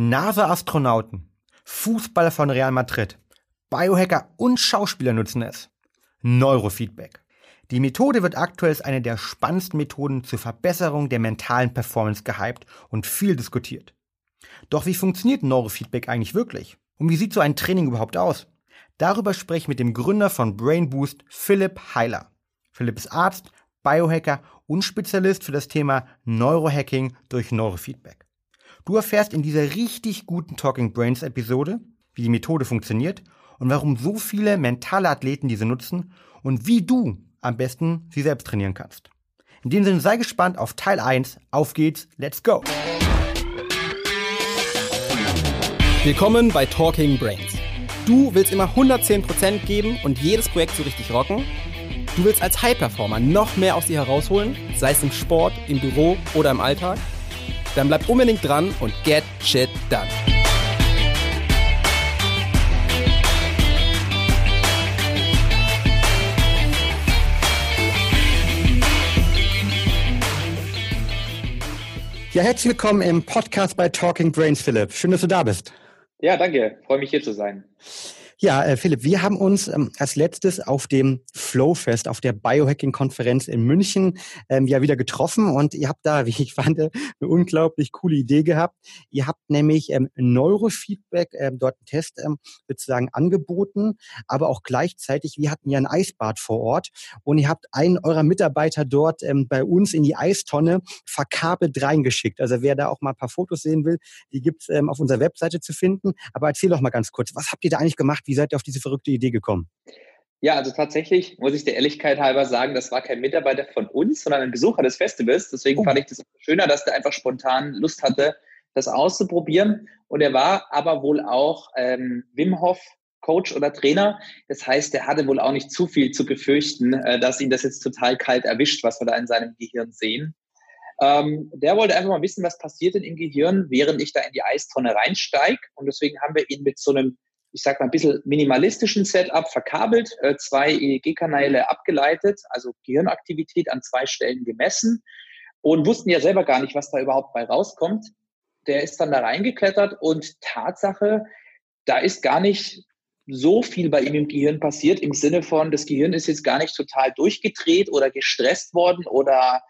NASA-Astronauten, Fußballer von Real Madrid, Biohacker und Schauspieler nutzen es. Neurofeedback. Die Methode wird aktuell als eine der spannendsten Methoden zur Verbesserung der mentalen Performance gehypt und viel diskutiert. Doch wie funktioniert Neurofeedback eigentlich wirklich? Und wie sieht so ein Training überhaupt aus? Darüber spreche ich mit dem Gründer von Brain Boost, Philipp Heiler. Philipp ist Arzt, Biohacker und Spezialist für das Thema Neurohacking durch Neurofeedback. Du erfährst in dieser richtig guten Talking Brains Episode, wie die Methode funktioniert und warum so viele mentale Athleten diese nutzen und wie du am besten sie selbst trainieren kannst. In dem Sinne sei gespannt auf Teil 1. Auf geht's, let's go! Willkommen bei Talking Brains. Du willst immer 110% geben und jedes Projekt so richtig rocken? Du willst als High-Performer noch mehr aus dir herausholen, sei es im Sport, im Büro oder im Alltag? Dann bleib unbedingt dran und get shit done. Ja, herzlich willkommen im Podcast bei Talking Brains, Philipp. Schön, dass du da bist. Ja, danke. Freue mich hier zu sein. Ja, äh, Philipp, wir haben uns ähm, als letztes auf dem Flowfest, auf der Biohacking-Konferenz in München ähm, ja wieder getroffen und ihr habt da, wie ich fand, eine unglaublich coole Idee gehabt. Ihr habt nämlich ähm, Neurofeedback, ähm, dort einen Test ähm, sozusagen angeboten, aber auch gleichzeitig, wir hatten ja ein Eisbad vor Ort und ihr habt einen eurer Mitarbeiter dort ähm, bei uns in die Eistonne verkabelt reingeschickt. Also wer da auch mal ein paar Fotos sehen will, die gibt's ähm, auf unserer Webseite zu finden. Aber erzähl doch mal ganz kurz, was habt ihr da eigentlich gemacht? Wie seid ihr auf diese verrückte Idee gekommen? Ja, also tatsächlich muss ich der Ehrlichkeit halber sagen, das war kein Mitarbeiter von uns, sondern ein Besucher des Festivals. Deswegen oh. fand ich das schöner, dass der einfach spontan Lust hatte, das auszuprobieren. Und er war aber wohl auch ähm, Wim Hof Coach oder Trainer. Das heißt, er hatte wohl auch nicht zu viel zu befürchten, äh, dass ihn das jetzt total kalt erwischt, was wir da in seinem Gehirn sehen. Ähm, der wollte einfach mal wissen, was passiert denn im Gehirn, während ich da in die Eistonne reinsteige. Und deswegen haben wir ihn mit so einem ich sag mal, ein bisschen minimalistischen Setup verkabelt, äh, zwei EEG-Kanäle abgeleitet, also Gehirnaktivität an zwei Stellen gemessen und wussten ja selber gar nicht, was da überhaupt bei rauskommt. Der ist dann da reingeklettert und Tatsache, da ist gar nicht so viel bei ihm im Gehirn passiert, im Sinne von, das Gehirn ist jetzt gar nicht total durchgedreht oder gestresst worden oder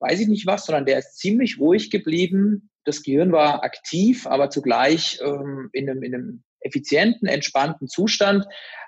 weiß ich nicht was, sondern der ist ziemlich ruhig geblieben. Das Gehirn war aktiv, aber zugleich ähm, in, einem, in einem effizienten, entspannten Zustand.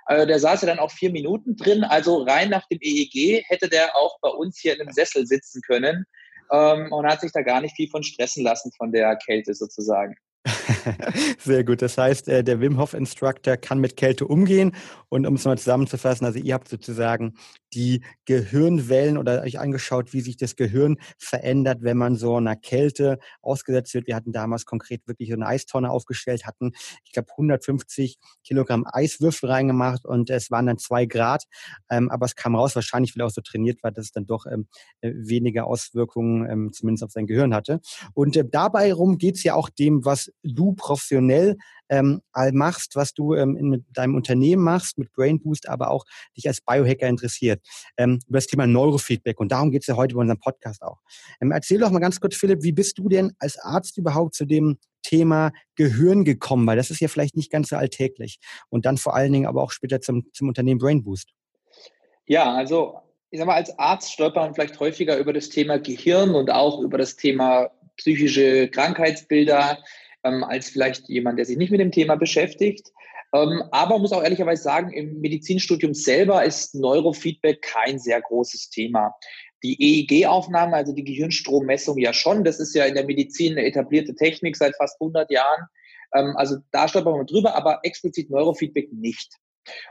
Äh, der saß ja dann auch vier Minuten drin, also rein nach dem EEG hätte der auch bei uns hier in einem Sessel sitzen können ähm, und hat sich da gar nicht viel von stressen lassen von der Kälte sozusagen. Sehr gut. Das heißt, äh, der Wim Hof Instructor kann mit Kälte umgehen. Und um es mal zusammenzufassen, also ihr habt sozusagen die Gehirnwellen oder euch angeschaut, wie sich das Gehirn verändert, wenn man so einer Kälte ausgesetzt wird. Wir hatten damals konkret wirklich eine Eistonne aufgestellt, hatten, ich glaube, 150 Kilogramm Eiswürfel reingemacht und es waren dann zwei Grad. Ähm, aber es kam raus, wahrscheinlich, weil er auch so trainiert war, dass es dann doch ähm, äh, weniger Auswirkungen ähm, zumindest auf sein Gehirn hatte. Und äh, dabei rum geht es ja auch dem, was du professionell ähm, machst, was du ähm, in, mit deinem Unternehmen machst, mit Brain Boost, aber auch dich als Biohacker interessiert, ähm, über das Thema Neurofeedback. Und darum geht es ja heute bei unserem Podcast auch. Ähm, erzähl doch mal ganz kurz, Philipp, wie bist du denn als Arzt überhaupt zu dem Thema Gehirn gekommen? Weil das ist ja vielleicht nicht ganz so alltäglich. Und dann vor allen Dingen aber auch später zum, zum Unternehmen Brain Boost. Ja, also ich sag mal, als Arzt stolpert man vielleicht häufiger über das Thema Gehirn und auch über das Thema psychische Krankheitsbilder ähm, als vielleicht jemand, der sich nicht mit dem Thema beschäftigt. Ähm, aber muss auch ehrlicherweise sagen, im Medizinstudium selber ist Neurofeedback kein sehr großes Thema. Die EEG-Aufnahme, also die Gehirnstrommessung ja schon, das ist ja in der Medizin eine etablierte Technik seit fast 100 Jahren. Ähm, also da stolpert man drüber, aber explizit Neurofeedback nicht.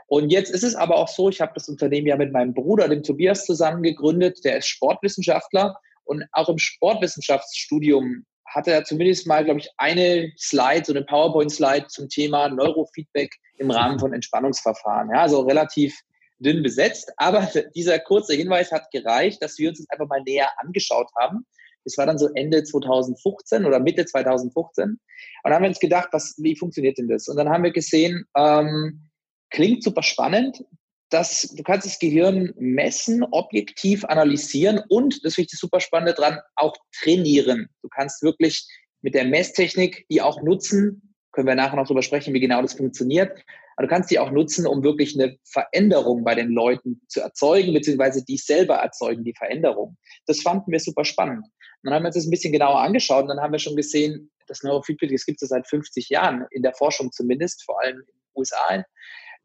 Und jetzt ist es aber auch so, ich habe das Unternehmen ja mit meinem Bruder, dem Tobias, zusammen gegründet. Der ist Sportwissenschaftler und auch im Sportwissenschaftsstudium hatte er zumindest mal, glaube ich, eine Slide, so eine PowerPoint-Slide zum Thema Neurofeedback im Rahmen von Entspannungsverfahren. Ja, also relativ dünn besetzt. Aber dieser kurze Hinweis hat gereicht, dass wir uns das einfach mal näher angeschaut haben. Das war dann so Ende 2015 oder Mitte 2015. Und dann haben wir uns gedacht, was, wie funktioniert denn das? Und dann haben wir gesehen, ähm, klingt super spannend dass du kannst das Gehirn messen, objektiv analysieren und, das finde ich das super Spannende dran, auch trainieren. Du kannst wirklich mit der Messtechnik die auch nutzen. Können wir nachher noch darüber sprechen, wie genau das funktioniert. Aber du kannst die auch nutzen, um wirklich eine Veränderung bei den Leuten zu erzeugen, beziehungsweise die selber erzeugen, die Veränderung. Das fanden wir super spannend. Und dann haben wir uns das ein bisschen genauer angeschaut und dann haben wir schon gesehen, das Neurofeedback, das gibt es seit 50 Jahren, in der Forschung zumindest, vor allem in den USA.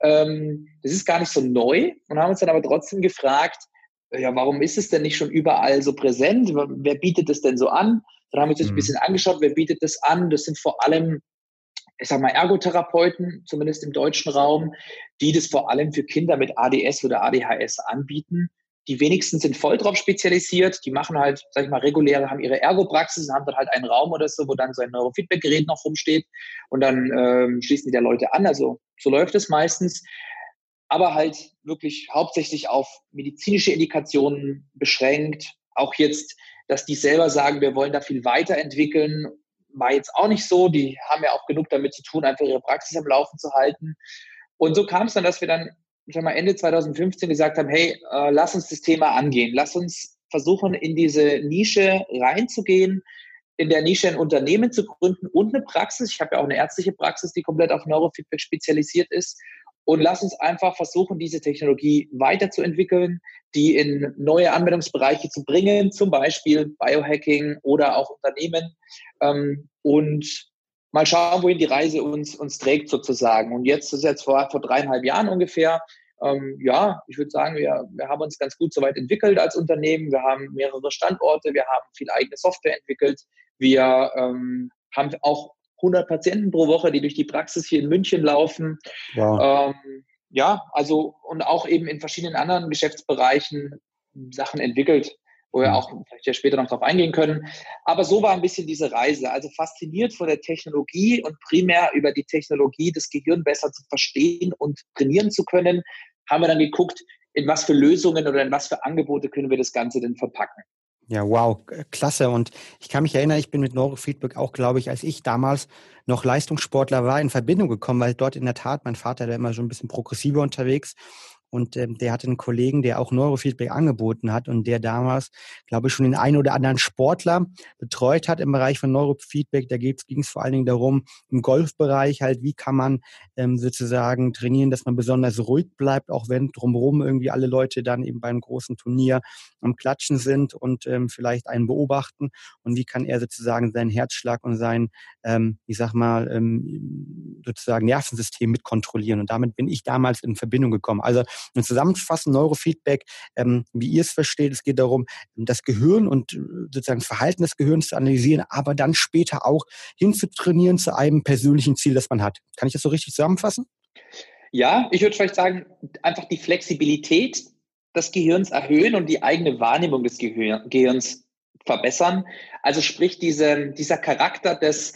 Ähm, das ist gar nicht so neu und haben uns dann aber trotzdem gefragt, ja, warum ist es denn nicht schon überall so präsent? Wer bietet das denn so an? Dann haben wir uns mhm. ein bisschen angeschaut, wer bietet das an? Das sind vor allem, ich sag mal, Ergotherapeuten, zumindest im deutschen Raum, die das vor allem für Kinder mit ADS oder ADHS anbieten. Die wenigsten sind voll drauf spezialisiert. Die machen halt, sag ich mal, reguläre, haben ihre Ergo-Praxis und haben dann halt einen Raum oder so, wo dann so ein Neurofeedback-Gerät noch rumsteht. Und dann ähm, schließen die der Leute an. Also so läuft es meistens. Aber halt wirklich hauptsächlich auf medizinische Indikationen beschränkt. Auch jetzt, dass die selber sagen, wir wollen da viel weiterentwickeln, war jetzt auch nicht so. Die haben ja auch genug damit zu tun, einfach ihre Praxis am Laufen zu halten. Und so kam es dann, dass wir dann sag mal, Ende 2015 gesagt haben, hey, äh, lass uns das Thema angehen. Lass uns versuchen, in diese Nische reinzugehen, in der Nische ein Unternehmen zu gründen und eine Praxis. Ich habe ja auch eine ärztliche Praxis, die komplett auf Neurofeedback spezialisiert ist. Und lass uns einfach versuchen, diese Technologie weiterzuentwickeln, die in neue Anwendungsbereiche zu bringen, zum Beispiel Biohacking oder auch Unternehmen. Ähm, und mal schauen, wohin die Reise uns, uns trägt sozusagen. Und jetzt das ist jetzt vor, vor dreieinhalb Jahren ungefähr. Ähm, ja, ich würde sagen, wir, wir haben uns ganz gut soweit entwickelt als Unternehmen. Wir haben mehrere Standorte, wir haben viel eigene Software entwickelt. Wir ähm, haben auch 100 Patienten pro Woche, die durch die Praxis hier in München laufen. Wow. Ähm, ja, also und auch eben in verschiedenen anderen Geschäftsbereichen Sachen entwickelt wo wir mhm. auch vielleicht ja später noch darauf eingehen können. Aber so war ein bisschen diese Reise. Also fasziniert von der Technologie und primär über die Technologie, das Gehirn besser zu verstehen und trainieren zu können, haben wir dann geguckt, in was für Lösungen oder in was für Angebote können wir das Ganze denn verpacken. Ja, wow, klasse. Und ich kann mich erinnern, ich bin mit Neurofeedback auch, glaube ich, als ich damals noch Leistungssportler war, in Verbindung gekommen, weil dort in der Tat, mein Vater, der immer schon ein bisschen progressiver unterwegs und ähm, der hatte einen Kollegen, der auch Neurofeedback angeboten hat und der damals, glaube ich, schon den einen oder anderen Sportler betreut hat im Bereich von Neurofeedback. Da ging es vor allen Dingen darum, im Golfbereich halt, wie kann man ähm, sozusagen trainieren, dass man besonders ruhig bleibt, auch wenn drumherum irgendwie alle Leute dann eben beim großen Turnier am Klatschen sind und ähm, vielleicht einen beobachten. Und wie kann er sozusagen seinen Herzschlag und sein, ähm, ich sag mal, ähm, sozusagen Nervensystem mit kontrollieren. Und damit bin ich damals in Verbindung gekommen. Also und zusammenfassen, Neurofeedback, ähm, wie ihr es versteht, es geht darum, das Gehirn und äh, sozusagen Verhalten des Gehirns zu analysieren, aber dann später auch hinzutrainieren zu einem persönlichen Ziel, das man hat. Kann ich das so richtig zusammenfassen? Ja, ich würde vielleicht sagen, einfach die Flexibilität des Gehirns erhöhen und die eigene Wahrnehmung des Gehir Gehirns verbessern. Also sprich diese, dieser Charakter des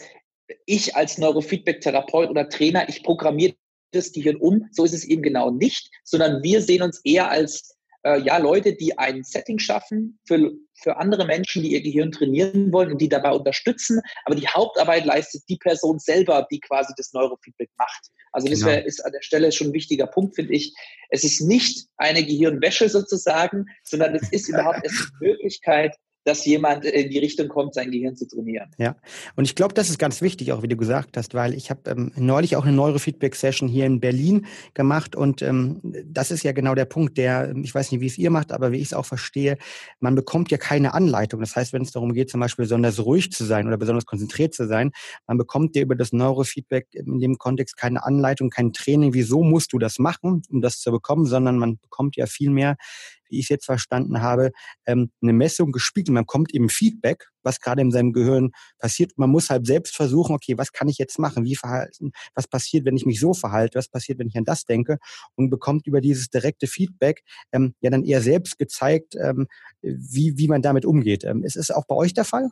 ich als Neurofeedback-Therapeut oder Trainer, ich programmiere das Gehirn um. So ist es eben genau nicht, sondern wir sehen uns eher als äh, ja, Leute, die ein Setting schaffen für, für andere Menschen, die ihr Gehirn trainieren wollen und die dabei unterstützen. Aber die Hauptarbeit leistet die Person selber, die quasi das Neurofeedback macht. Also das genau. wär, ist an der Stelle schon ein wichtiger Punkt, finde ich. Es ist nicht eine Gehirnwäsche sozusagen, sondern es ist überhaupt erst die Möglichkeit, dass jemand in die Richtung kommt, sein Gehirn zu trainieren. Ja, und ich glaube, das ist ganz wichtig, auch wie du gesagt hast, weil ich habe ähm, neulich auch eine Neurofeedback-Session hier in Berlin gemacht und ähm, das ist ja genau der Punkt, der, ich weiß nicht, wie es ihr macht, aber wie ich es auch verstehe, man bekommt ja keine Anleitung. Das heißt, wenn es darum geht, zum Beispiel besonders ruhig zu sein oder besonders konzentriert zu sein, man bekommt ja über das Neurofeedback in dem Kontext keine Anleitung, kein Training, wieso musst du das machen, um das zu bekommen, sondern man bekommt ja viel mehr wie ich es jetzt verstanden habe, ähm, eine Messung gespiegelt. Man kommt eben Feedback, was gerade in seinem Gehirn passiert. Man muss halt selbst versuchen, okay, was kann ich jetzt machen? Wie verhalten? Was passiert, wenn ich mich so verhalte? Was passiert, wenn ich an das denke? Und bekommt über dieses direkte Feedback ähm, ja dann eher selbst gezeigt, ähm, wie, wie man damit umgeht. Ist es auch bei euch der Fall?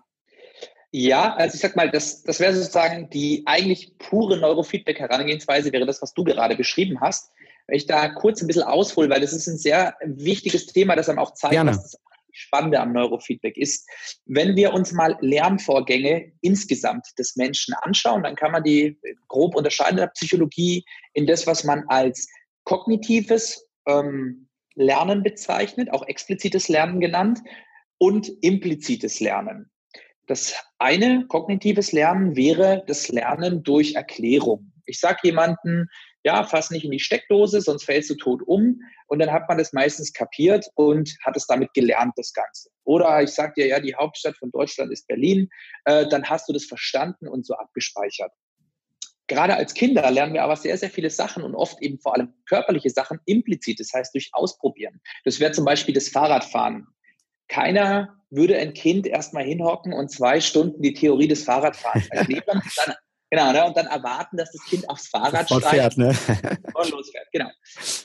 Ja, also ich sag mal, das, das wäre sozusagen die eigentlich pure Neurofeedback-Herangehensweise, wäre das, was du gerade beschrieben hast. Wenn ich da kurz ein bisschen aushole, weil das ist ein sehr wichtiges Thema, das einem auch zeigt, Gerne. was das Spannende am Neurofeedback ist. Wenn wir uns mal Lernvorgänge insgesamt des Menschen anschauen, dann kann man die grob unterscheiden in der Psychologie in das, was man als kognitives ähm, Lernen bezeichnet, auch explizites Lernen genannt, und implizites Lernen. Das eine kognitives Lernen wäre das Lernen durch Erklärung. Ich sage jemanden, ja, fass nicht in die Steckdose, sonst fällst du tot um. Und dann hat man das meistens kapiert und hat es damit gelernt, das Ganze. Oder ich sage dir, ja, die Hauptstadt von Deutschland ist Berlin. Äh, dann hast du das verstanden und so abgespeichert. Gerade als Kinder lernen wir aber sehr, sehr viele Sachen und oft eben vor allem körperliche Sachen implizit, das heißt durch Ausprobieren. Das wäre zum Beispiel das Fahrradfahren. Keiner würde ein Kind erstmal hinhocken und zwei Stunden die Theorie des Fahrradfahrens erklären, dann Genau, ne? und dann erwarten, dass das Kind aufs Fahrrad steigt fährt, ne? und losfährt. Genau.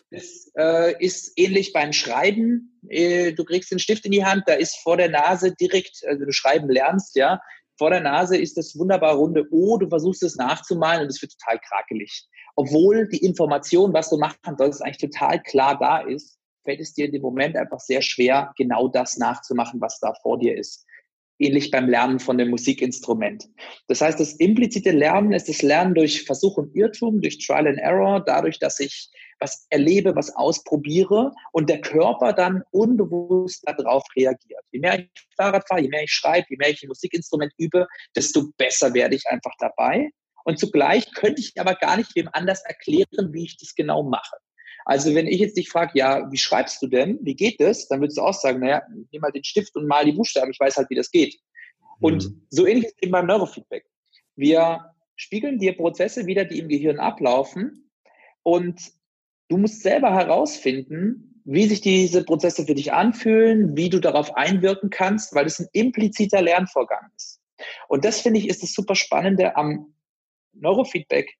Das äh, ist ähnlich beim Schreiben. Äh, du kriegst den Stift in die Hand, da ist vor der Nase direkt, also du schreiben lernst, ja, vor der Nase ist das wunderbar runde O, du versuchst es nachzumalen und es wird total krakelig. Obwohl die Information, was du machen sollst, eigentlich total klar da ist, fällt es dir in dem Moment einfach sehr schwer, genau das nachzumachen, was da vor dir ist ähnlich beim Lernen von dem Musikinstrument. Das heißt, das implizite Lernen ist das Lernen durch Versuch und Irrtum, durch Trial and Error, dadurch, dass ich was erlebe, was ausprobiere und der Körper dann unbewusst darauf reagiert. Je mehr ich Fahrrad fahre, je mehr ich schreibe, je mehr ich ein Musikinstrument übe, desto besser werde ich einfach dabei. Und zugleich könnte ich aber gar nicht wem anders erklären, wie ich das genau mache. Also wenn ich jetzt dich frage, ja, wie schreibst du denn? Wie geht das? Dann würdest du auch sagen, naja, nimm mal den Stift und mal die Buchstaben, ich weiß halt, wie das geht. Und mhm. so ähnlich ist eben beim Neurofeedback. Wir spiegeln dir Prozesse wieder, die im Gehirn ablaufen und du musst selber herausfinden, wie sich diese Prozesse für dich anfühlen, wie du darauf einwirken kannst, weil es ein impliziter Lernvorgang ist. Und das finde ich ist das super Spannende am Neurofeedback,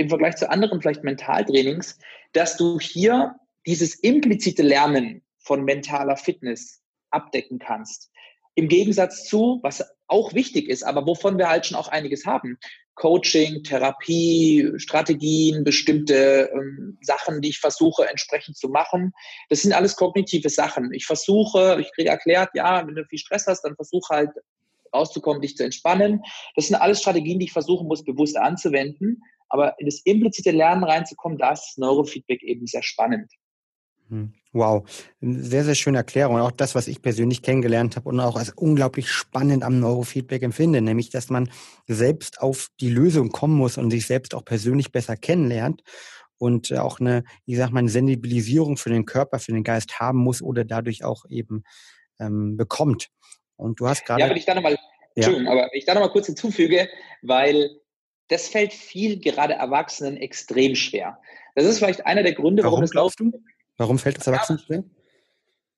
im Vergleich zu anderen vielleicht Mentaltrainings, dass du hier dieses implizite Lernen von mentaler Fitness abdecken kannst. Im Gegensatz zu, was auch wichtig ist, aber wovon wir halt schon auch einiges haben. Coaching, Therapie, Strategien, bestimmte ähm, Sachen, die ich versuche entsprechend zu machen. Das sind alles kognitive Sachen. Ich versuche, ich kriege erklärt, ja, wenn du viel Stress hast, dann versuche halt rauszukommen, dich zu entspannen. Das sind alles Strategien, die ich versuchen muss, bewusst anzuwenden. Aber in das implizite Lernen reinzukommen, da ist das Neurofeedback eben sehr spannend. Hm. Wow, sehr, sehr schöne Erklärung. Auch das, was ich persönlich kennengelernt habe und auch als unglaublich spannend am Neurofeedback empfinde, nämlich, dass man selbst auf die Lösung kommen muss und sich selbst auch persönlich besser kennenlernt und auch eine, ich sag mal, eine Sensibilisierung für den Körper, für den Geist haben muss oder dadurch auch eben ähm, bekommt. Und du hast gerade. Ja, wenn ich da nochmal, ja. aber ich da nochmal kurz hinzufüge, weil das fällt viel gerade Erwachsenen extrem schwer. Das ist vielleicht einer der Gründe, warum, warum glaubst du? Warum fällt es Erwachsenen schwer?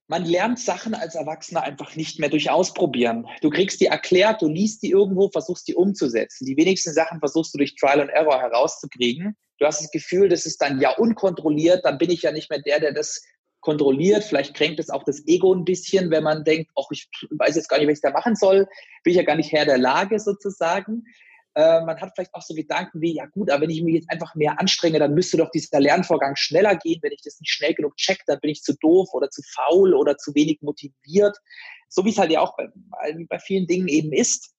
Man lernt Sachen als Erwachsener einfach nicht mehr durch Ausprobieren. Du kriegst die erklärt, du liest die irgendwo, versuchst die umzusetzen. Die wenigsten Sachen versuchst du durch Trial and Error herauszukriegen. Du hast das Gefühl, das ist dann ja unkontrolliert, dann bin ich ja nicht mehr der, der das kontrolliert. Vielleicht kränkt es auch das Ego ein bisschen, wenn man denkt, ach, ich weiß jetzt gar nicht, was ich da machen soll. Bin ich ja gar nicht Herr der Lage sozusagen. Äh, man hat vielleicht auch so Gedanken wie, ja gut, aber wenn ich mich jetzt einfach mehr anstrenge, dann müsste doch dieser Lernvorgang schneller gehen. Wenn ich das nicht schnell genug check, dann bin ich zu doof oder zu faul oder zu wenig motiviert. So wie es halt ja auch bei, bei vielen Dingen eben ist.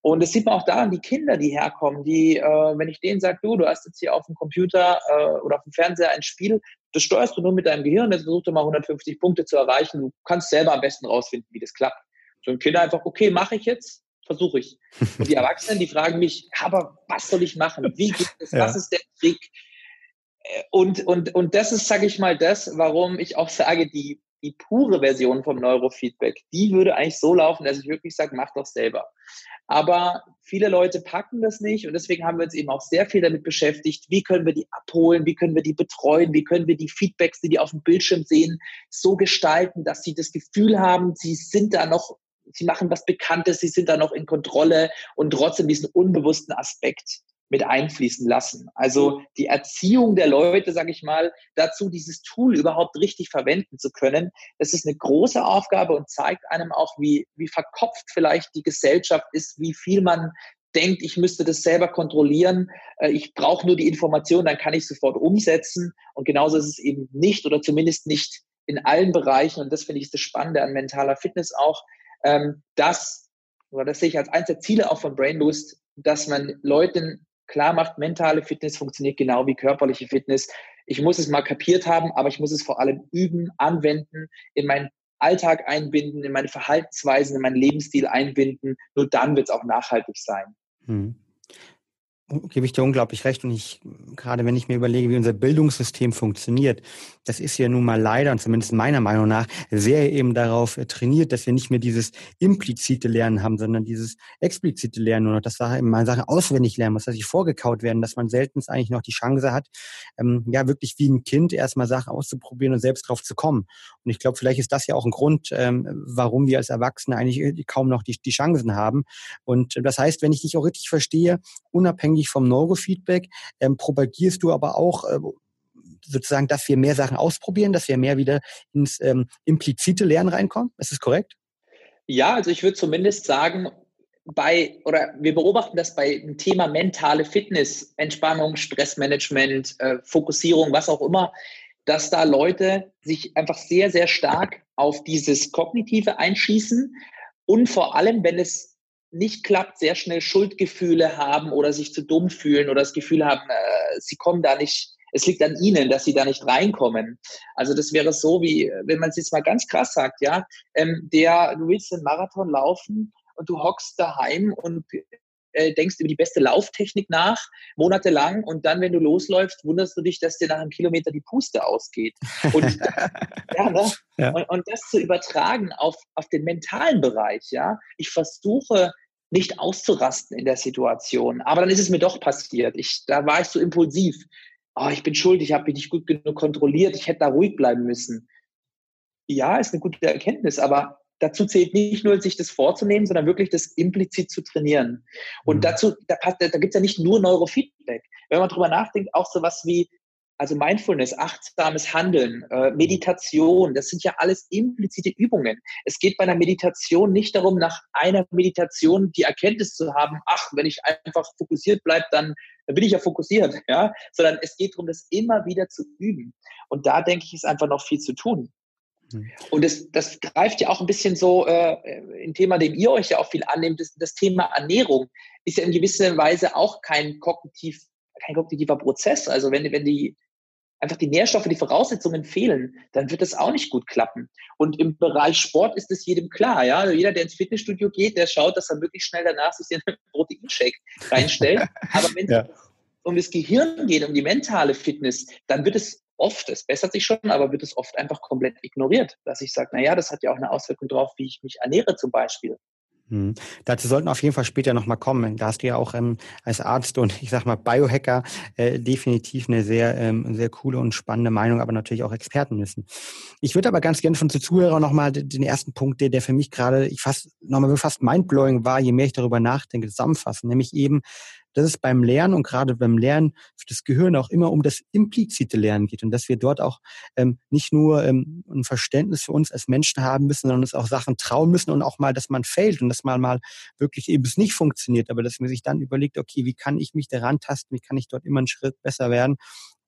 Und das sieht man auch daran, die Kinder, die herkommen, die, äh, wenn ich denen sage, du, du hast jetzt hier auf dem Computer äh, oder auf dem Fernseher ein Spiel, das steuerst du nur mit deinem Gehirn, jetzt versuchst du mal 150 Punkte zu erreichen, du kannst selber am besten rausfinden, wie das klappt. So ein Kind einfach, okay, mache ich jetzt, versuche ich. Und die Erwachsenen, die fragen mich, aber was soll ich machen? Wie geht es? Ja. Was ist der Trick? Äh, und, und, und das ist, sage ich mal, das, warum ich auch sage, die, die pure Version vom Neurofeedback, die würde eigentlich so laufen, dass ich wirklich sage, mach doch selber. Aber viele Leute packen das nicht und deswegen haben wir uns eben auch sehr viel damit beschäftigt, wie können wir die abholen, wie können wir die betreuen, wie können wir die Feedbacks, die die auf dem Bildschirm sehen, so gestalten, dass sie das Gefühl haben, sie sind da noch sie machen was Bekanntes, sie sind da noch in Kontrolle und trotzdem diesen unbewussten Aspekt mit einfließen lassen. Also die Erziehung der Leute, sage ich mal, dazu dieses Tool überhaupt richtig verwenden zu können, das ist eine große Aufgabe und zeigt einem auch, wie, wie verkopft vielleicht die Gesellschaft ist, wie viel man denkt, ich müsste das selber kontrollieren, äh, ich brauche nur die Information, dann kann ich sofort umsetzen. Und genauso ist es eben nicht oder zumindest nicht in allen Bereichen. Und das finde ich das Spannende an mentaler Fitness auch, ähm, dass, oder das sehe ich als eines der Ziele auch von Brainlust, dass man Leuten klar macht, mentale Fitness funktioniert genau wie körperliche Fitness. Ich muss es mal kapiert haben, aber ich muss es vor allem üben, anwenden, in mein Alltag einbinden, in meine Verhaltensweisen, in meinen Lebensstil einbinden. Nur dann wird es auch nachhaltig sein. Hm gebe ich dir unglaublich recht. Und ich, gerade wenn ich mir überlege, wie unser Bildungssystem funktioniert, das ist ja nun mal leider, und zumindest meiner Meinung nach, sehr eben darauf äh, trainiert, dass wir nicht mehr dieses implizite Lernen haben, sondern dieses explizite Lernen und dass da man Sachen auswendig lernen muss, dass sie vorgekaut werden, dass man selten eigentlich noch die Chance hat, ähm, ja, wirklich wie ein Kind erstmal Sachen auszuprobieren und selbst drauf zu kommen. Und ich glaube, vielleicht ist das ja auch ein Grund, ähm, warum wir als Erwachsene eigentlich äh, kaum noch die, die Chancen haben. Und das heißt, wenn ich dich auch richtig verstehe, unabhängig unabhängig vom Neurofeedback, ähm, propagierst du aber auch äh, sozusagen, dass wir mehr Sachen ausprobieren, dass wir mehr wieder ins ähm, implizite Lernen reinkommen. Ist das korrekt? Ja, also ich würde zumindest sagen, bei, oder wir beobachten das bei dem Thema mentale Fitness, Entspannung, Stressmanagement, äh, Fokussierung, was auch immer, dass da Leute sich einfach sehr, sehr stark auf dieses Kognitive einschießen und vor allem, wenn es nicht klappt, sehr schnell Schuldgefühle haben oder sich zu dumm fühlen oder das Gefühl haben, äh, sie kommen da nicht, es liegt an ihnen, dass sie da nicht reinkommen. Also das wäre so, wie wenn man es jetzt mal ganz krass sagt, ja, ähm, der, du willst einen Marathon laufen und du hockst daheim und äh, denkst über die beste Lauftechnik nach, monatelang, und dann, wenn du losläufst, wunderst du dich, dass dir nach einem Kilometer die Puste ausgeht. Und, ja, ne? ja. Und, und, das zu übertragen auf, auf den mentalen Bereich, ja. Ich versuche nicht auszurasten in der Situation, aber dann ist es mir doch passiert. Ich, da war ich so impulsiv. Oh, ich bin schuld, ich habe mich nicht gut genug kontrolliert, ich hätte da ruhig bleiben müssen. Ja, ist eine gute Erkenntnis, aber dazu zählt nicht nur, sich das vorzunehmen, sondern wirklich das implizit zu trainieren. Und mhm. dazu, da, da gibt es ja nicht nur Neurofeedback. Wenn man drüber nachdenkt, auch sowas wie, also Mindfulness, achtsames Handeln, äh, Meditation, das sind ja alles implizite Übungen. Es geht bei einer Meditation nicht darum, nach einer Meditation die Erkenntnis zu haben, ach, wenn ich einfach fokussiert bleibe, dann, dann bin ich ja fokussiert, ja, sondern es geht darum, das immer wieder zu üben. Und da denke ich, ist einfach noch viel zu tun. Mhm. Und das, das greift ja auch ein bisschen so äh, ein Thema, dem ihr euch ja auch viel annehmt, das, das Thema Ernährung ist ja in gewisser Weise auch kein kognitiv, kein kognitiver Prozess. Also wenn, wenn die einfach die Nährstoffe, die Voraussetzungen fehlen, dann wird das auch nicht gut klappen. Und im Bereich Sport ist es jedem klar, ja. Also jeder, der ins Fitnessstudio geht, der schaut, dass er möglichst schnell danach sich den Proteinshake reinstellt. Aber wenn es ja. um das Gehirn geht, um die mentale Fitness, dann wird es oft, es bessert sich schon, aber wird es oft einfach komplett ignoriert, dass ich sage, naja, das hat ja auch eine Auswirkung drauf, wie ich mich ernähre zum Beispiel. Hm. Dazu sollten auf jeden Fall später nochmal kommen. Da hast du ja auch ähm, als Arzt und ich sag mal Biohacker äh, definitiv eine sehr, ähm, sehr coole und spannende Meinung, aber natürlich auch Experten müssen. Ich würde aber ganz gerne von zu Zuhörern nochmal den ersten Punkt, der, der für mich gerade, ich fast nochmal fast mindblowing war, je mehr ich darüber nachdenke, zusammenfassen, nämlich eben dass es beim Lernen und gerade beim Lernen für das Gehirn auch immer um das implizite Lernen geht und dass wir dort auch ähm, nicht nur ähm, ein Verständnis für uns als Menschen haben müssen, sondern uns auch Sachen trauen müssen und auch mal, dass man fällt und dass man mal wirklich eben es nicht funktioniert, aber dass man sich dann überlegt, okay, wie kann ich mich daran tasten, wie kann ich dort immer einen Schritt besser werden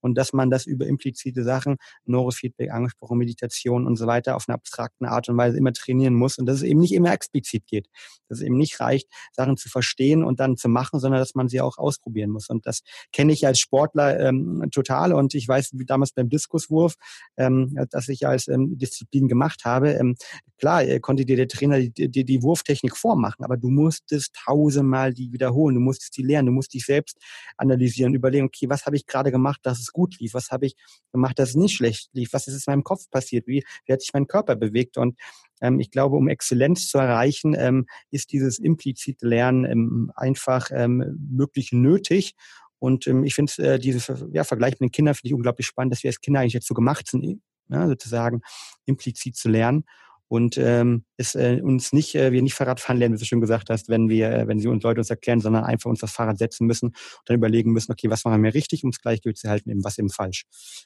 und dass man das über implizite Sachen, Neurofeedback angesprochen, Meditation und so weiter auf eine abstrakte Art und Weise immer trainieren muss und dass es eben nicht immer explizit geht, dass es eben nicht reicht, Sachen zu verstehen und dann zu machen, sondern dass man sie auch ausprobieren muss. Und das kenne ich als Sportler ähm, total. Und ich weiß, wie damals beim Diskuswurf, ähm, dass ich als ähm, Disziplin gemacht habe, ähm, klar, äh, konnte dir der Trainer die, die, die Wurftechnik vormachen, aber du musstest tausendmal die wiederholen, du musstest die lernen, du musst dich selbst analysieren, überlegen, okay, was habe ich gerade gemacht, dass es gut lief? Was habe ich gemacht, dass es nicht schlecht lief? Was ist in meinem Kopf passiert? Wie, wie hat sich mein Körper bewegt? Und ähm, ich glaube, um Exzellenz zu erreichen, ähm, ist dieses implizite Lernen ähm, einfach ähm, wirklich nötig. Und ähm, ich finde äh, dieses ja, Vergleich mit den Kindern finde ich unglaublich spannend, dass wir als Kinder eigentlich so gemacht sind, ja, sozusagen implizit zu lernen und ähm, es äh, uns nicht, äh, wir nicht Fahrrad fahren lernen, wie du schon gesagt hast, wenn wir, äh, wenn sie uns Leute uns erklären, sondern einfach uns das Fahrrad setzen müssen und dann überlegen müssen, okay, was machen wir richtig, um es Gleichgewicht zu halten, eben was eben falsch.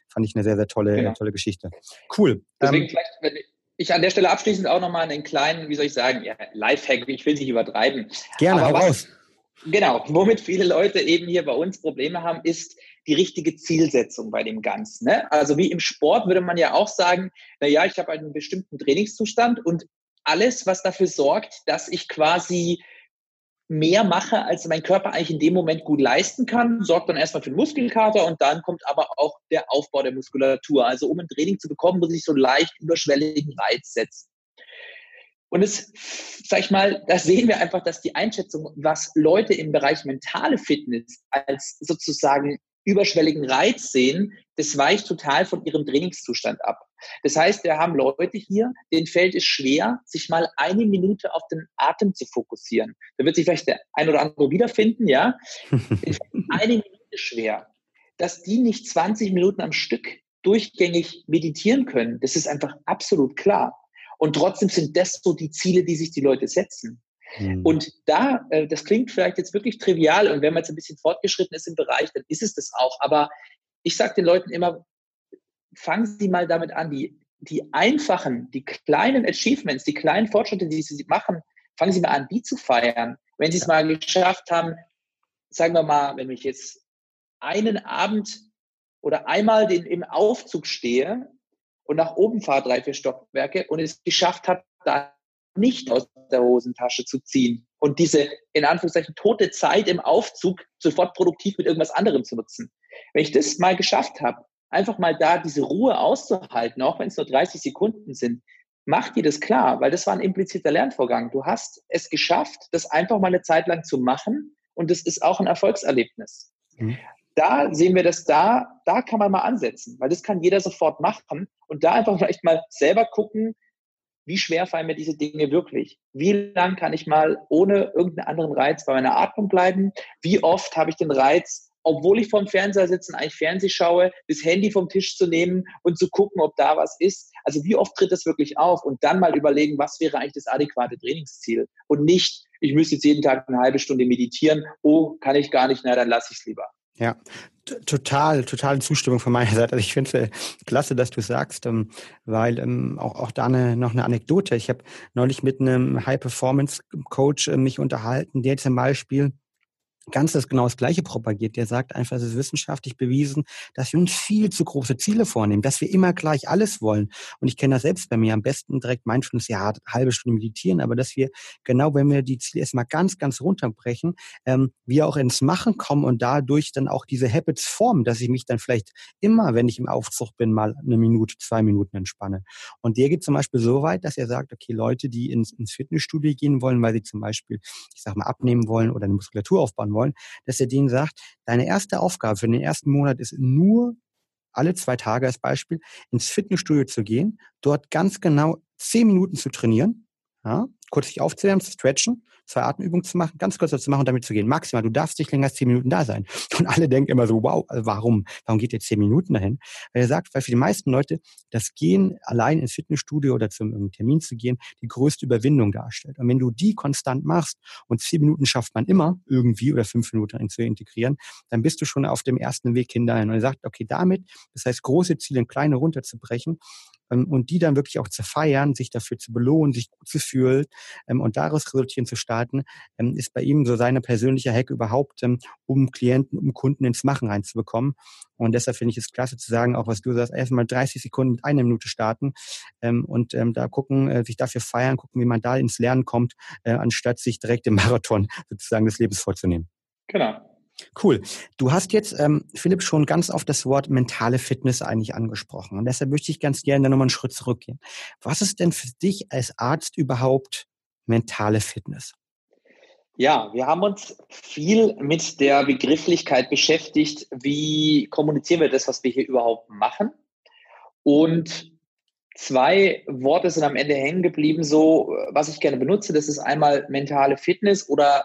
Fand ich eine sehr, sehr tolle, genau. tolle Geschichte. Cool. Deswegen ähm, vielleicht, wenn ich an der Stelle abschließend auch nochmal einen kleinen, wie soll ich sagen, ja, Lifehack, ich will nicht übertreiben. Gerne, Aber hau was, raus. Genau, womit viele Leute eben hier bei uns Probleme haben, ist die richtige Zielsetzung bei dem Ganzen. Ne? Also wie im Sport würde man ja auch sagen, na ja, ich habe einen bestimmten Trainingszustand und alles, was dafür sorgt, dass ich quasi mehr mache, als mein Körper eigentlich in dem Moment gut leisten kann, sorgt dann erstmal für den Muskelkater und dann kommt aber auch der Aufbau der Muskulatur. Also um ein Training zu bekommen, muss ich so leicht überschwelligen Reiz setzen. Und es, sag ich mal, da sehen wir einfach, dass die Einschätzung, was Leute im Bereich mentale Fitness als sozusagen überschwelligen Reiz sehen, das weicht total von ihrem Trainingszustand ab. Das heißt, wir haben Leute hier, denen fällt es schwer, sich mal eine Minute auf den Atem zu fokussieren. Da wird sich vielleicht der ein oder andere wiederfinden, ja. eine Minute schwer. Dass die nicht 20 Minuten am Stück durchgängig meditieren können, das ist einfach absolut klar. Und trotzdem sind das so die Ziele, die sich die Leute setzen. Mhm. Und da, äh, das klingt vielleicht jetzt wirklich trivial und wenn man jetzt ein bisschen fortgeschritten ist im Bereich, dann ist es das auch. Aber ich sage den Leuten immer, fangen Sie mal damit an, die, die einfachen, die kleinen Achievements, die kleinen Fortschritte, die Sie machen, fangen Sie mal an, die zu feiern. Wenn Sie es mal geschafft haben, sagen wir mal, wenn ich jetzt einen Abend oder einmal den, im Aufzug stehe und nach oben fahre, drei, vier Stockwerke und es geschafft habe, da nicht aus der Hosentasche zu ziehen und diese in Anführungszeichen tote Zeit im Aufzug sofort produktiv mit irgendwas anderem zu nutzen. Wenn ich das mal geschafft habe, einfach mal da diese Ruhe auszuhalten, auch wenn es nur 30 Sekunden sind, macht dir das klar, weil das war ein impliziter Lernvorgang. Du hast es geschafft, das einfach mal eine Zeit lang zu machen und das ist auch ein Erfolgserlebnis. Mhm. Da sehen wir das da, da kann man mal ansetzen, weil das kann jeder sofort machen und da einfach vielleicht mal selber gucken, wie schwer fallen mir diese Dinge wirklich? Wie lang kann ich mal ohne irgendeinen anderen Reiz bei meiner Atmung bleiben? Wie oft habe ich den Reiz, obwohl ich vorm Fernseher sitze und eigentlich Fernseh schaue, das Handy vom Tisch zu nehmen und zu gucken, ob da was ist? Also wie oft tritt das wirklich auf? Und dann mal überlegen, was wäre eigentlich das adäquate Trainingsziel? Und nicht, ich müsste jetzt jeden Tag eine halbe Stunde meditieren. Oh, kann ich gar nicht, na, dann lasse ich es lieber. Ja, total, totale Zustimmung von meiner Seite. Also ich finde es äh, klasse, dass du sagst, ähm, weil ähm, auch, auch da eine, noch eine Anekdote. Ich habe neulich mit einem High-Performance-Coach äh, mich unterhalten, der zum Beispiel ganz das genau das Gleiche propagiert. Der sagt einfach, es ist wissenschaftlich bewiesen, dass wir uns viel zu große Ziele vornehmen, dass wir immer gleich alles wollen. Und ich kenne das selbst bei mir am besten direkt Mindfulness, ja, halbe Stunde meditieren, aber dass wir genau, wenn wir die Ziele erstmal ganz, ganz runterbrechen, ähm, wir auch ins Machen kommen und dadurch dann auch diese Habits formen, dass ich mich dann vielleicht immer, wenn ich im Aufzug bin, mal eine Minute, zwei Minuten entspanne. Und der geht zum Beispiel so weit, dass er sagt, okay, Leute, die ins, ins Fitnessstudio gehen wollen, weil sie zum Beispiel, ich sag mal, abnehmen wollen oder eine Muskulatur aufbauen wollen, dass er denen sagt, deine erste Aufgabe für den ersten Monat ist nur alle zwei Tage als Beispiel ins Fitnessstudio zu gehen, dort ganz genau zehn Minuten zu trainieren, ja, kurz sich aufzuwärmen, zu stretchen zwei Atemübungen zu machen, ganz kurz zu machen und damit zu gehen. Maximal, du darfst nicht länger als zehn Minuten da sein. Und alle denken immer so, wow, also warum? Warum geht ihr zehn Minuten dahin? Weil er sagt, weil für die meisten Leute das Gehen allein ins Fitnessstudio oder zum Termin zu gehen die größte Überwindung darstellt. Und wenn du die konstant machst und zehn Minuten schafft man immer irgendwie oder fünf Minuten zu integrieren, dann bist du schon auf dem ersten Weg hinein. Und er sagt, okay, damit, das heißt große Ziele in kleine runterzubrechen, und die dann wirklich auch zu feiern, sich dafür zu belohnen, sich gut zu fühlen ähm, und daraus resultieren zu starten, ähm, ist bei ihm so seine persönliche Hack überhaupt, um Klienten, um Kunden ins Machen reinzubekommen. Und deshalb finde ich es klasse zu sagen, auch was du sagst, erstmal 30 Sekunden mit einer Minute starten und da gucken, äh, sich dafür feiern, gucken, wie man da ins Lernen kommt, äh, anstatt sich direkt im Marathon sozusagen des Lebens vorzunehmen. Genau. Cool. Du hast jetzt, ähm, Philipp, schon ganz auf das Wort mentale Fitness eigentlich angesprochen. Und deshalb möchte ich ganz gerne nochmal einen Schritt zurückgehen. Was ist denn für dich als Arzt überhaupt mentale Fitness? Ja, wir haben uns viel mit der Begrifflichkeit beschäftigt. Wie kommunizieren wir das, was wir hier überhaupt machen? Und zwei Worte sind am Ende hängen geblieben, so, was ich gerne benutze. Das ist einmal mentale Fitness oder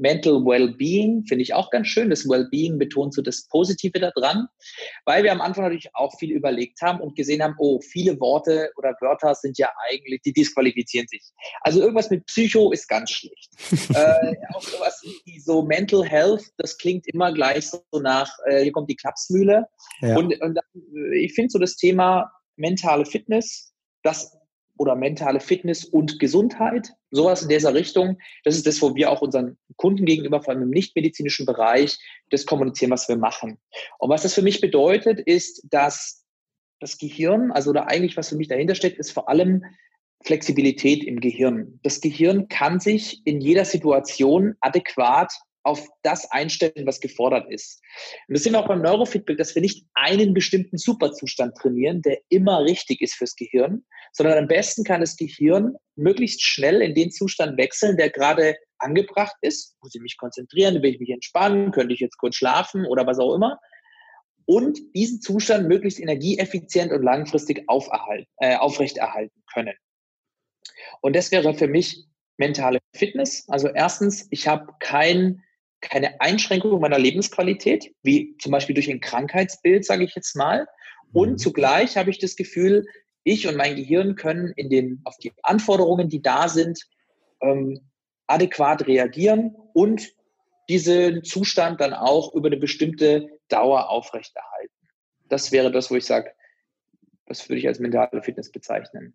Mental Wellbeing finde ich auch ganz schön. Das Wellbeing betont so das Positive daran, weil wir am Anfang natürlich auch viel überlegt haben und gesehen haben, oh, viele Worte oder Wörter sind ja eigentlich, die disqualifizieren sich. Also irgendwas mit Psycho ist ganz schlecht. äh, auch sowas wie so Mental Health, das klingt immer gleich so nach, äh, hier kommt die Klapsmühle. Ja. Und, und dann, ich finde so das Thema mentale Fitness, das oder mentale Fitness und Gesundheit, sowas in dieser Richtung. Das ist das, wo wir auch unseren Kunden gegenüber, vor allem im nichtmedizinischen Bereich, das kommunizieren, was wir machen. Und was das für mich bedeutet, ist, dass das Gehirn, also oder eigentlich was für mich dahinter steckt, ist vor allem Flexibilität im Gehirn. Das Gehirn kann sich in jeder Situation adäquat auf das einstellen, was gefordert ist. Und das sehen wir auch beim Neurofeedback, dass wir nicht einen bestimmten Superzustand trainieren, der immer richtig ist fürs Gehirn, sondern am besten kann das Gehirn möglichst schnell in den Zustand wechseln, der gerade angebracht ist. Muss ich mich konzentrieren, will ich mich entspannen, könnte ich jetzt kurz schlafen oder was auch immer. Und diesen Zustand möglichst energieeffizient und langfristig äh, aufrechterhalten können. Und das wäre für mich mentale Fitness. Also erstens, ich habe kein keine Einschränkung meiner Lebensqualität, wie zum Beispiel durch ein Krankheitsbild, sage ich jetzt mal. Und mhm. zugleich habe ich das Gefühl, ich und mein Gehirn können in den, auf die Anforderungen, die da sind, ähm, adäquat reagieren und diesen Zustand dann auch über eine bestimmte Dauer aufrechterhalten. Das wäre das, wo ich sage, das würde ich als mentale Fitness bezeichnen.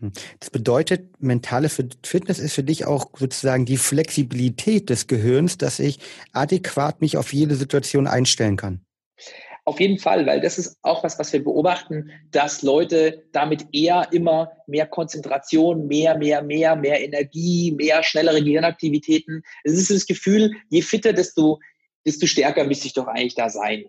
Hm. Das bedeutet, mentale Fitness ist für dich auch sozusagen die Flexibilität des Gehirns, dass ich adäquat mich auf jede Situation einstellen kann. Auf jeden Fall, weil das ist auch was, was wir beobachten, dass Leute damit eher immer mehr Konzentration, mehr, mehr, mehr, mehr Energie, mehr schnellere Gehirnaktivitäten. Es ist das Gefühl, je fitter, desto, desto stärker müsste ich doch eigentlich da sein.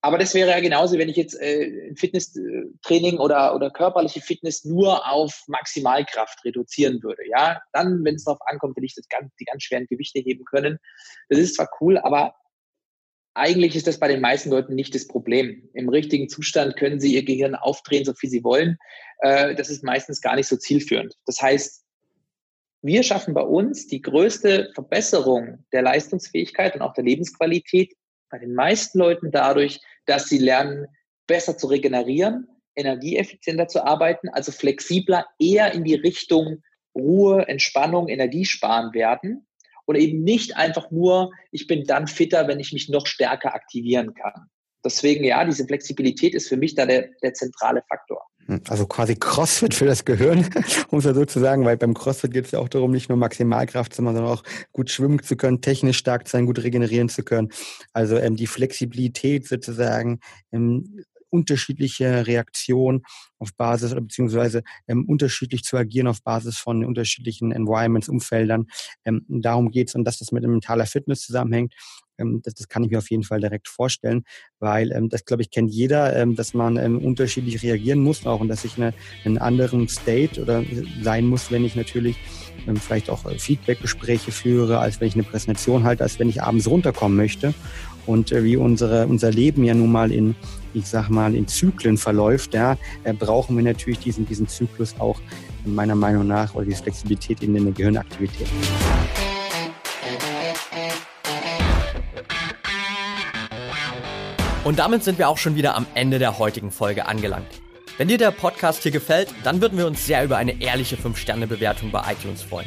Aber das wäre ja genauso, wenn ich jetzt äh, Fitnesstraining oder, oder körperliche Fitness nur auf Maximalkraft reduzieren würde. Ja, dann, wenn es darauf ankommt, will ich das ganz, die ganz schweren Gewichte heben können. Das ist zwar cool, aber eigentlich ist das bei den meisten Leuten nicht das Problem. Im richtigen Zustand können sie ihr Gehirn aufdrehen, so viel sie wollen. Äh, das ist meistens gar nicht so zielführend. Das heißt, wir schaffen bei uns die größte Verbesserung der Leistungsfähigkeit und auch der Lebensqualität bei den meisten Leuten dadurch, dass sie lernen, besser zu regenerieren, energieeffizienter zu arbeiten, also flexibler eher in die Richtung Ruhe, Entspannung, Energiesparen werden und eben nicht einfach nur, ich bin dann fitter, wenn ich mich noch stärker aktivieren kann. Deswegen ja, diese Flexibilität ist für mich da der, der zentrale Faktor. Hm, also quasi CrossFit für das Gehirn, um es ja so zu sagen, weil beim CrossFit geht es ja auch darum, nicht nur Maximalkraft, sondern auch gut schwimmen zu können, technisch stark zu sein, gut regenerieren zu können. Also ähm, die Flexibilität sozusagen ähm, unterschiedliche Reaktionen auf Basis oder beziehungsweise ähm, unterschiedlich zu agieren auf Basis von unterschiedlichen Environments, Umfeldern. Ähm, darum geht es und dass das mit mentaler Fitness zusammenhängt. Ähm, das, das kann ich mir auf jeden Fall direkt vorstellen, weil ähm, das, glaube ich, kennt jeder, ähm, dass man ähm, unterschiedlich reagieren muss auch und dass ich eine, einen anderen State oder sein muss, wenn ich natürlich ähm, vielleicht auch äh, Feedbackgespräche führe, als wenn ich eine Präsentation halte, als wenn ich abends runterkommen möchte und äh, wie unsere, unser Leben ja nun mal in, ich sag mal, in Zyklen verläuft, ja, äh, brauchen wir natürlich diesen, diesen Zyklus auch meiner Meinung nach oder diese Flexibilität in der Gehirnaktivität. Und damit sind wir auch schon wieder am Ende der heutigen Folge angelangt. Wenn dir der Podcast hier gefällt, dann würden wir uns sehr über eine ehrliche 5-Sterne-Bewertung bei iTunes freuen.